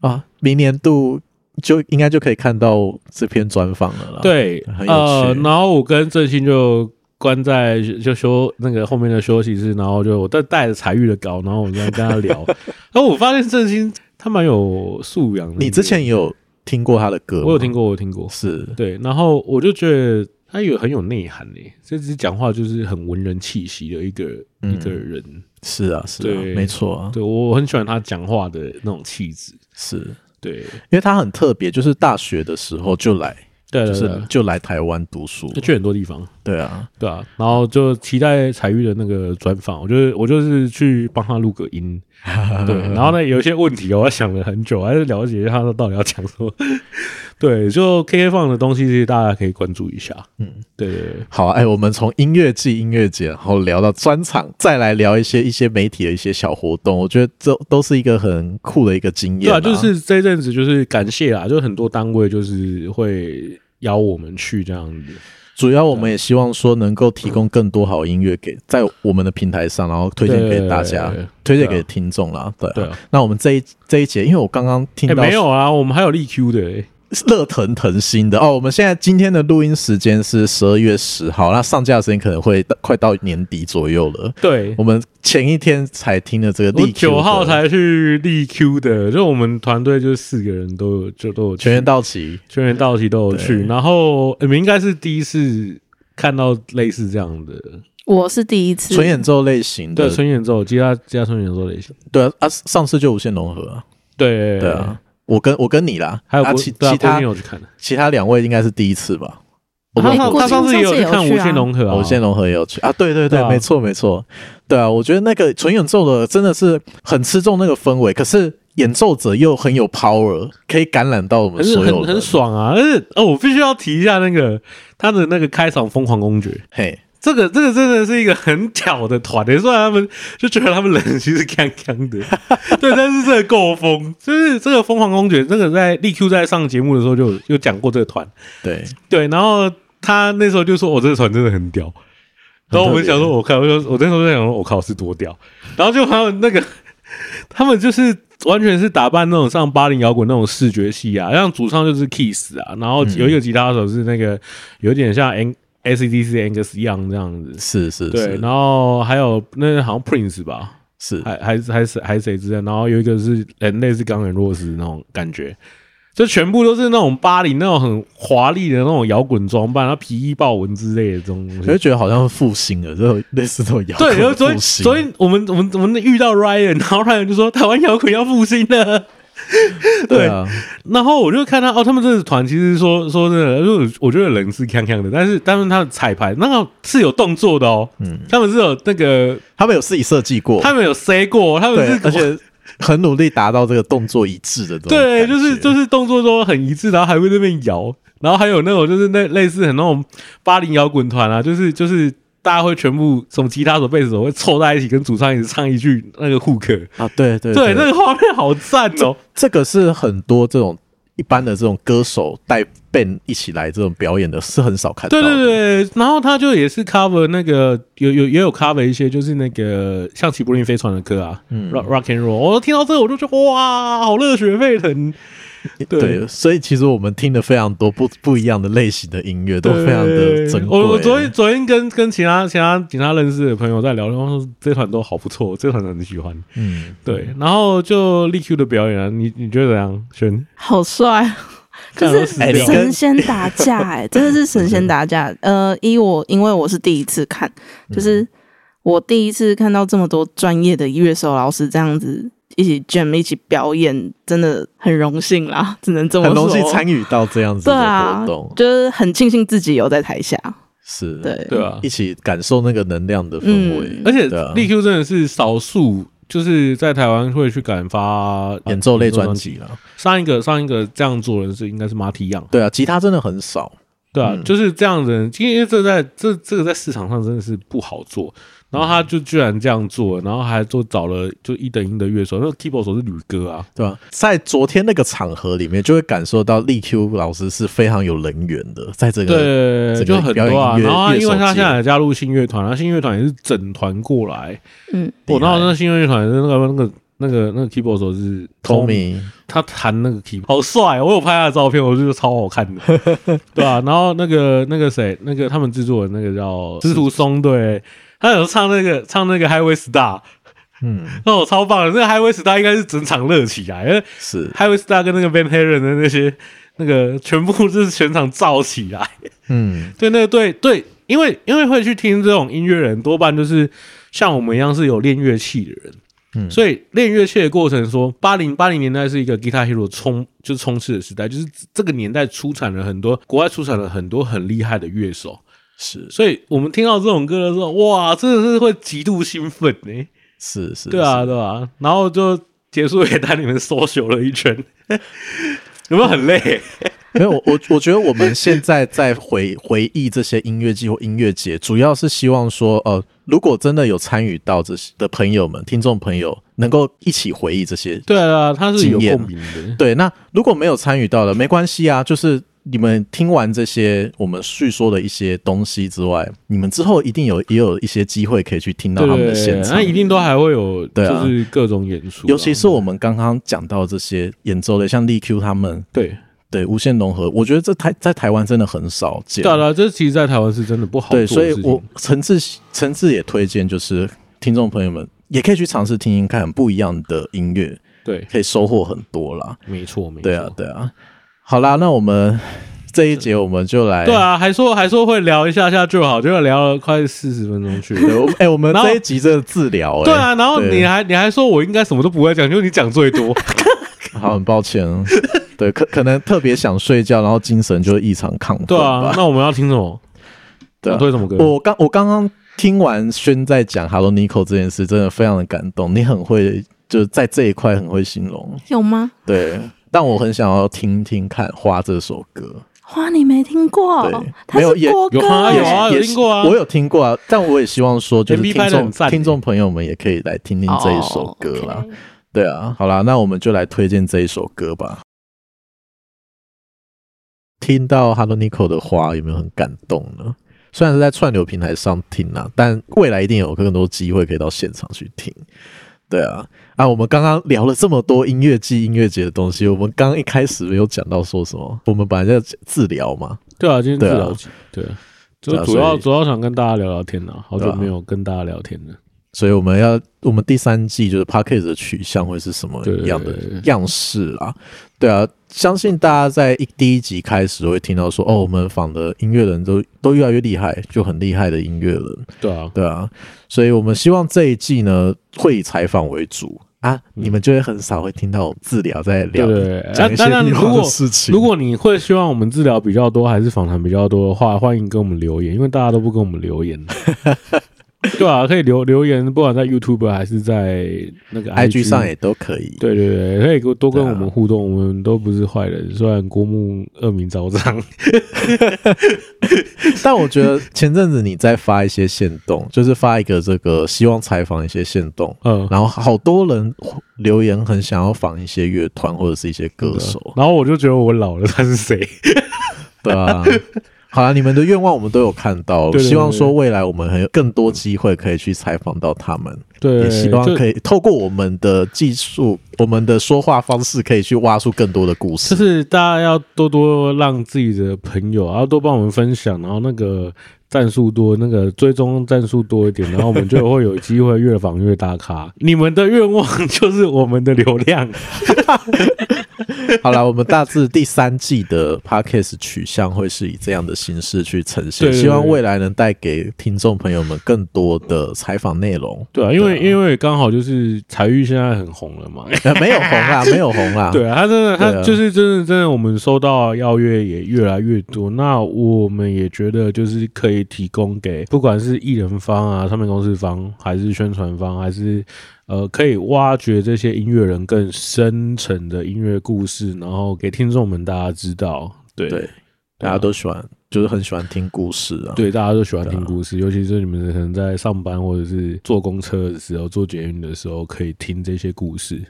啊，明年度就应该就可以看到这篇专访了啦。对，很有趣。呃，然后我跟郑兴就关在就休那个后面的休息室，然后就我带带着才玉的稿，然后我在跟他聊。然后我发现郑兴他蛮有素养的。你之前也有听过他的歌？我有听过，我有听过。是对，然后我就觉得。他有很有内涵诶，这只讲话就是很文人气息的一个、嗯、一个人。是啊，是啊，对没错啊。对，我很喜欢他讲话的那种气质。是，对，因为他很特别，就是大学的时候就来，对，就是就来台湾读书，就去很多地方。对啊，对啊，然后就期待彩玉的那个专访，我就是我就是去帮他录个音。对，然后呢，有一些问题，我想了很久，还是了解一下他到底要讲什么。对，就 KK 放的东西，其实大家可以关注一下。嗯，对对对，好，哎，我们从音乐季、音乐节，然后聊到专场，再来聊一些一些媒体的一些小活动，我觉得这都是一个很酷的一个经验。对啊，就是这阵子就是感谢啊，就很多单位就是会邀我们去这样子。主要我们也希望说能够提供更多好音乐给在我们的平台上，然后推荐给大家，推荐给听众啦。对，那我们这一这一节，因为我刚刚听到没有啊，我们还有立 Q 的、欸。热腾腾新的。哦！我们现在今天的录音时间是十二月十号，那上架的时间可能会快到年底左右了。对，我们前一天才听了这个力 Q，九号才去立 Q 的，就我们团队就四个人都有，就都有全员到齐，全员到齐都有去。然后你们应该是第一次看到类似这样的，我是第一次。纯演奏类型的，对，纯演奏，吉他加纯演奏类型，对啊，啊，上次就无限融合啊，对。对啊。我跟我跟你啦，还有其其他其他两位应该是第一次吧？我他他上次也有去看无限融合，无限融合也有去。啊？对对对，没错没错，对啊，我觉得那个纯演奏的真的是很吃重那个氛围，可是演奏者又很有 power，可以感染到我们所有人，很爽啊！但是哦，我必须要提一下那个他的那个开场疯狂公爵，嘿。这个这个真的是一个很屌的团，虽然他们就觉得他们人其实刚刚的，对，但是这个够疯，就是这个疯狂公爵，这个在力 Q 在上节目的时候就有讲过这个团，对对，然后他那时候就说：“我、哦、这个团真的很屌。”然后我们想说：“我靠，我就我那时候在想说：我靠，是多屌！”然后就还有那个 他们就是完全是打扮那种像八零摇滚那种视觉系啊，像主唱就是 Kiss 啊，然后有一个吉他手是那个有点像 N。AC/DC Angus Young 这样子。是是，是，对，然后还有那个好像 Prince 吧，是。还还是还是还是谁之类，然后有一个是人类是钢人弱势那种感觉，就全部都是那种巴黎那种很华丽的那种摇滚装扮，然后皮衣豹纹之类的这种东西，我就觉得好像复兴了，就类似这种摇滚。对，所以所以我们我们我们遇到 Ryan，然后 Ryan 就说台湾摇滚要复兴了。对，对啊，然后我就看到哦，他们这个团其实说说真的，就我觉得人是锵锵的，但是但是他的彩排那个是有动作的哦，嗯，他们是有那个，他们有自己设计过，他们有塞过，他们是而且很努力达到这个动作一致的，对，就是就是动作都很一致，然后还会那边摇，然后还有那种就是那类似很那种八零摇滚团啊，就是就是。大家会全部从吉他手、贝斯手会凑在一起，跟主唱一起唱一句那个 hook 啊，对对对，那个画面好赞哦！这个是很多这种一般的这种歌手带 band 一起来这种表演的，是很少看到。对对对，然后他就也是 cover 那个有有也有 cover 一些，就是那个像齐柏林飞船的歌啊，嗯，rock rock and roll。我听到这个我就觉得哇，好热血沸腾。对，对，所以其实我们听了非常多不不一样的类型的音乐，都非常的珍贵。我我昨天昨天跟跟其他其他其他认识的朋友在聊，然后说这团都好不错，这团很喜欢。嗯，对。然后就力 Q 的表演啊，你你觉得怎样？轩好帅，就是神仙打架，哎，真的是神仙打架。呃，一我因为我是第一次看，就是我第一次看到这么多专业的乐手老师这样子。一起 jam 一起表演，真的很荣幸啦，只能这么说。很荣幸参与到这样子的活动，啊，就是很庆幸自己有在台下。是，对。对啊。一，起感受那个能量的氛围嗯，而且力 Q 真的是少数，就是在台湾会去敢发演奏类专辑。了。上一个上一个这样做的人是应该是 Marty Young，对啊，吉他真的很少，对啊，嗯。就是这样的人，因为这在这这个在市场上真的是不好做，然后他就居然这样做，然后还做找了就一等一的乐手，那个 keyboard 手是吕哥啊，对吧、在昨天那个场合里面，就会感受到力 Q 老师是非常有人缘的，在这个对，这个就很多啊，然后他因为他现在也加入新乐团，然后新乐团也是整团过来，嗯，我、然后那个新乐团的那个那个那个那个 keyboard 手是 Tommy，他弹那个 key 好帅、我有拍他的照片，我觉得超好看的，对啊，然后那个那个谁，那个他们制作的那个叫司徒松，对，他有唱那个唱那个 Highway Star，嗯，那我超棒的，那个 Highway Star 应该是整场热起来，因为是，Highway Star 跟那个 Van Halen 的那些那个全部就是全场燥起来，嗯，对，那个对对，因为因为会去听这种音乐人，多半就是像我们一样是有练乐器的人。嗯。所以练乐器的过程说，八零八零年代是一个 Guitar Hero 冲就是冲刺的时代，就是这个年代出产了很多国外出产了很多很厉害的乐手，是。所以我们听到这种歌的时候，哇，真的是会极度兴奋呢、是是，对啊，对啊，然后就结束也带你们 social 了一圈，有没有很累？没有我我我觉得我们现在在回 回忆这些音乐季或音乐节，主要是希望说，呃，如果真的有参与到这些的朋友们、听众朋友，能够一起回忆这些。对啊，他是有共鸣的，对，那如果没有参与到的，没关系啊，就是你们听完这些我们叙说的一些东西之外，你们之后一定有也有一些机会可以去听到他们的现场那。一定都还会有，对啊就是各种演出啊，尤其是我们刚刚讲到这些演奏的，像力 Q 他们，对。对无限融合，我觉得这台在台湾真的很少见。对啊，这其实，在台湾是真的不好做对，所以我诚挚诚挚也推荐，就是听众朋友们也可以去尝试听听看不一样的音乐，对，可以收获很多啦。没错，没错，对啊，对啊。好啦，那我们这一节我们就来，对啊，还说还说会聊一下下就好，结果聊了快四十分钟去了。对，我哎、我们然后这一集真的自聊、欸，对啊，然后对你还你还说我应该什么都不会讲，就你讲最多。好，很抱歉，对，可可能特别想睡觉，然后精神就异常亢奋对啊吧，那我们要听什么？对啊要推什么歌？我刚我刚刚听完轩在讲 Hello Nico 这件事，真的非常的感动。你很会，就是在这一块很会形容，有吗？对。但我很想要听听看《花》这首歌，花你没听过没有有有有听过啊我有听过啊。但我也希望说，就是听众听众朋友们也可以来听听这一首歌啦。对啊，好啦，那我们就来推荐这一首歌吧。听到 Hello Nico 的花，有没有很感动呢？虽然是在串流平台上听啊，但未来一定有更多机会可以到现场去听。对啊，啊，我们刚刚聊了这么多音乐季、音乐节的东西，我们刚刚一开始没有讲到说什么，我们本来在治疗嘛。对啊，今天对啊自聊集，对啊，就主要主要想跟大家聊聊天啊，好久没有跟大家聊天了。所以我们要，我们第三季就是 Podcast 的取向会是什么样的样式啊？对啊，相信大家在一第一集开始会听到说，哦，我们访的音乐人都都越来越厉害，就很厉害的音乐人，对啊，对啊，所以我们希望这一季呢会以采访为主啊，你们就会很少会听到我们治疗在聊对一些当然如果事情。如果你会希望我们治疗比较多，还是访谈比较多的话，欢迎跟我们留言，因为大家都不跟我们留言。对啊，可以留留言，不管在 YouTube 还是在那个 IG 上也都可以，对对对，可以多多跟我们互动，我们都不是坏人，虽然郭牧恶名昭彰。但我觉得前阵子你在发一些线动，就是发一个这个希望采访一些线动，嗯，然后好多人留言很想要访一些乐团或者是一些歌手，然后我就觉得我老了，他是谁？对啊。好了，你们的愿望我们都有看到，对对对希望说未来我们还有更多机会可以去采访到他们，对，也希望可以透过我们的技术、我们的说话方式，可以去挖出更多的故事。就是大家要多多让自己的朋友，然后多帮我们分享，然后那个战术多，那个追踪战术多一点，然后我们就会有机会越访越大咖。你们的愿望就是我们的流量。好了，我们大致第三季的 Podcast 取向会是以这样的形式去呈现，希望未来能带给听众朋友们更多的采访内容。对啊，因为为因为刚好就是才玉现在很红了嘛，没有红啦，没有红啦。对啊，他真的，他就是真的，真的，我们收到邀约也越来越多。那我们也觉得就是可以提供给不管是艺人方啊、唱片公司方，还是宣传方，还是呃，可以挖掘这些音乐人更深层的音乐故事，然后给听众们大家知道。对，对大家都喜欢。就是很喜欢听故事啊，对，大家都喜欢听故事，尤其是你们可能在上班或者是坐公车的时候、坐捷运的时候，可以听这些故事。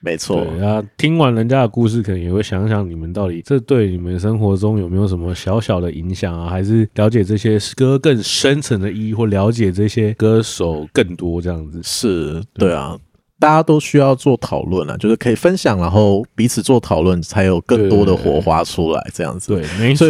没错，那听完人家的故事，可能也会想想你们到底这对你们生活中有没有什么小小的影响啊？还是了解这些歌更深层的意义，或了解这些歌手更多这样子？是，对啊。大家都需要做讨论啊，就是可以分享，然后彼此做讨论，才有更多的火花出来。这样子，对，没错。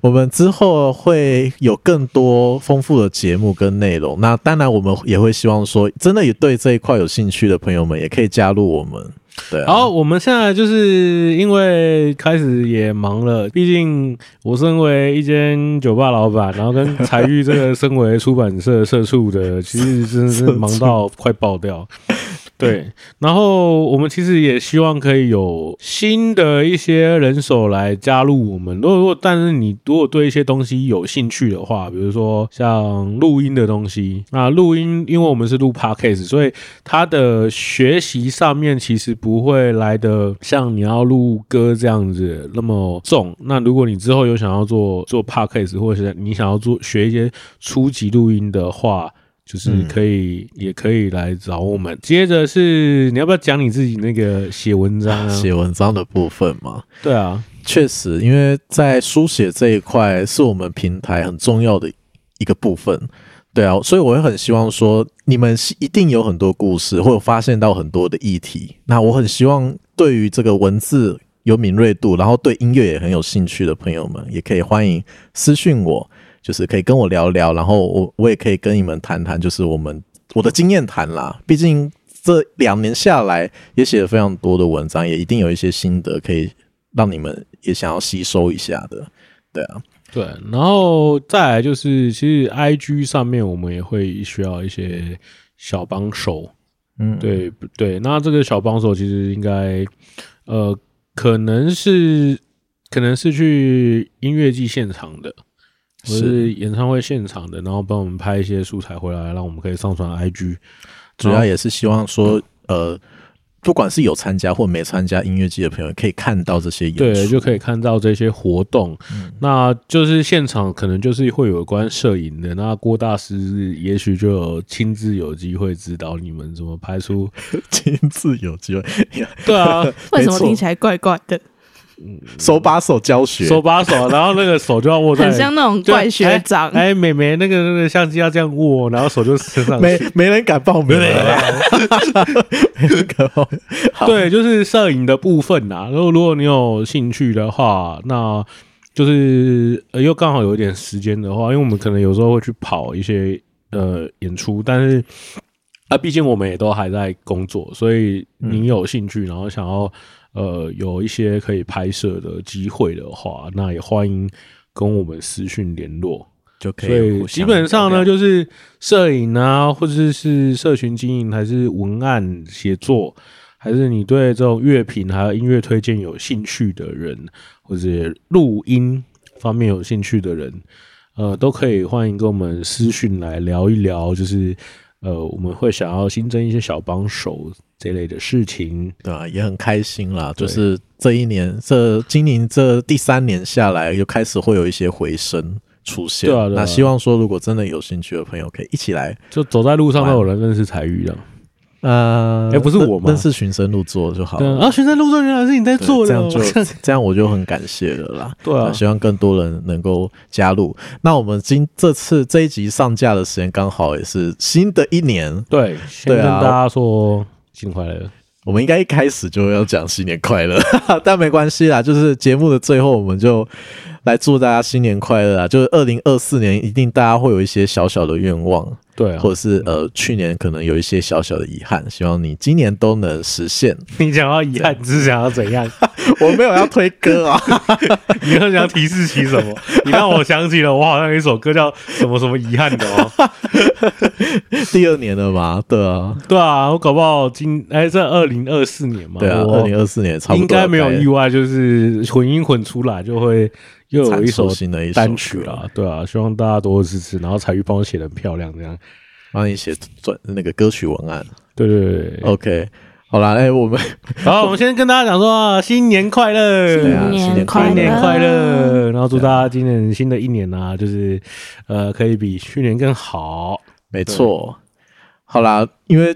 我们之后会有更多丰富的节目跟内容。那当然，我们也会希望说，真的也对这一块有兴趣的朋友们，也可以加入我们。对啊，好，我们现在就是因为开始也忙了，毕竟我身为一间酒吧老板，然后跟采郁这个身为出版社社畜的，其实真的是忙到快爆掉。对，然后我们其实也希望可以有新的一些人手来加入我们。如果如果，但是你如果对一些东西有兴趣的话，比如说像录音的东西，那录音因为我们是录 Podcast，所以它的学习上面其实不会来的像你要录歌这样子那么重。那如果你之后有想要做做 Podcast，或者是你想要做学一些初级录音的话，就是可以，嗯、也可以来找我们。接着是，你要不要讲你自己那个写文章啊？写文章的部分嘛？对啊，确实，因为在书写这一块是我们平台很重要的一个部分。对啊，所以我也很希望说，你们一定有很多故事，或者发现到很多的议题。那我很希望，对于这个文字有敏锐度，然后对音乐也很有兴趣的朋友们，也可以欢迎私讯我。就是可以跟我聊聊，然后我我也可以跟你们谈谈，就是我们我的经验谈啦。毕竟这两年下来也写了非常多的文章，也一定有一些心得可以让你们也想要吸收一下的。对啊，对，然后再来就是，其实 IG 上面我们也会需要一些小帮手。嗯，对对，那这个小帮手其实应该呃，可能是可能是去音乐季现场的。是演唱会现场的，然后帮我们拍一些素材回来，让我们可以上传 IG。主要也是希望说，呃，不管是有参加或没参加音乐季的朋友，可以看到这些演出，对，就可以看到这些活动。嗯、那就是现场可能就是会有关摄影的，那郭大师也许就有亲自有机会指导你们怎么拍出，亲自有机会，对啊，为什么听起来怪怪的？手把手教学，手把手，然后那个手就要握在，很像那种怪学长。哎，美眉，那个那个相机要这样握，然后手就伸上去。没没人敢报名了，没人敢报名。对，就是摄影的部分呐。如果如果你有兴趣的话，那就是又刚好有一点时间的话，因为我们可能有时候会去跑一些呃演出，但是啊，毕竟我们也都还在工作，所以你有兴趣，然后想要。呃，有一些可以拍摄的机会的话，那也欢迎跟我们私讯联络，就可以。所以基本上呢，就是摄影啊，或者是社群经营，还是文案写作，还是你对这种乐评还有音乐推荐有兴趣的人，或者录音方面有兴趣的人，呃，都可以欢迎跟我们私讯来聊一聊，就是。呃，我们会想要新增一些小帮手这类的事情，对吧？也很开心啦。就是这一年，这今年这第三年下来，又开始会有一些回声出现。对啊，那希望说，如果真的有兴趣的朋友，可以一起来，就走在路上都有人认识采郁的。呃，哎，不是我吗？认识循声入座就好了。啊，寻声入座原来是你在做的，这样就 这样我就很感谢了啦。对啊，希望更多人能够加入。那我们今这次这一集上架的时间刚好也是新的一年，对，先跟大家说新年快乐。我们应该一开始就要讲新年快乐，但没关系啦，就是节目的最后我们就。来祝大家新年快乐啊！就是二零二四年，一定大家会有一些小小的愿望，对、啊，或者是呃，去年可能有一些小小的遗憾，希望你今年都能实现。你想要遗憾，你是想要怎样？我没有要推歌啊。你很想提示起什么？你让我想起了，我好像有一首歌叫什么什么遗憾的哦。第二年了嘛？对啊，对啊，我搞不好今哎，这二零二四年嘛？对啊，二零二四年差不多应该没有意外，就是混音混出来就会又有一首新的一单曲啦。对啊，希望大家多多支持，然后彩玉帮我写的很漂亮，这样帮你写转那个歌曲文案。对对对，OK。好啦，哎、欸，我们 好，我们先跟大家讲说新年快乐，新年快乐，新年快乐，然后祝大家今年新的一年呢、啊，就是呃，可以比去年更好。没错，好啦，因为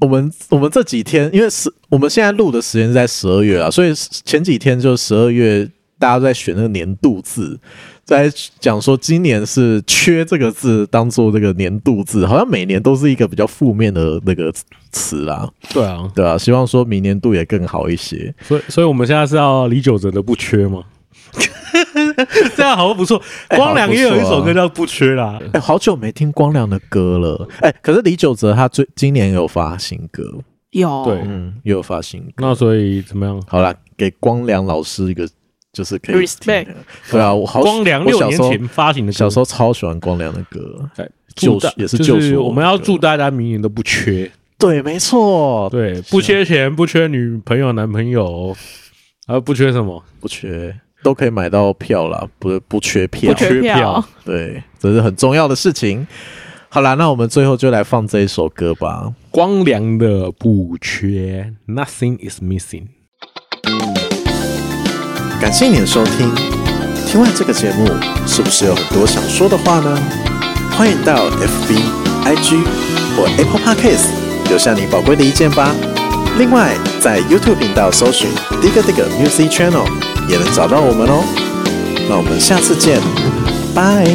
我们我们这几天，因为是我们现在录的时间是在十二月啊，所以前几天就十二月，大家都在选那个年度字。在讲说今年是“缺”这个字当做这个年度字，好像每年都是一个比较负面的那个词啦。对啊，对啊，希望说明年度也更好一些。所以，所以我们现在是要李玖哲的“不缺”吗？这样好像不错。光良也有一首歌叫《不缺》啦。哎、欸，好久没听光良的歌了。哎、欸，可是李玖哲他最今年有发新歌，有对，嗯，又有发新歌。那所以怎么样？好啦，给光良老师一个。就是可以 respect，对啊，我好光良六年前发行的，小时候超喜欢光良的歌，就是也是就是我们要祝大家明年都不缺，对，没错，对，不缺钱，不缺女朋友男朋友，啊，不缺什么，不缺都可以买到票啦，不不缺票，不缺票，对，这是很重要的事情。好啦，那我们最后就来放这一首歌吧，光良的不缺，Nothing is missing。感谢你的收听。听完这个节目，是不是有很多想说的话呢？欢迎到 FB、IG 或 Apple Podcast 留下你宝贵的意见吧。另外，在 YouTube 频道搜寻 Dig Dig Music Channel 也能找到我们哦。那我们下次见，拜。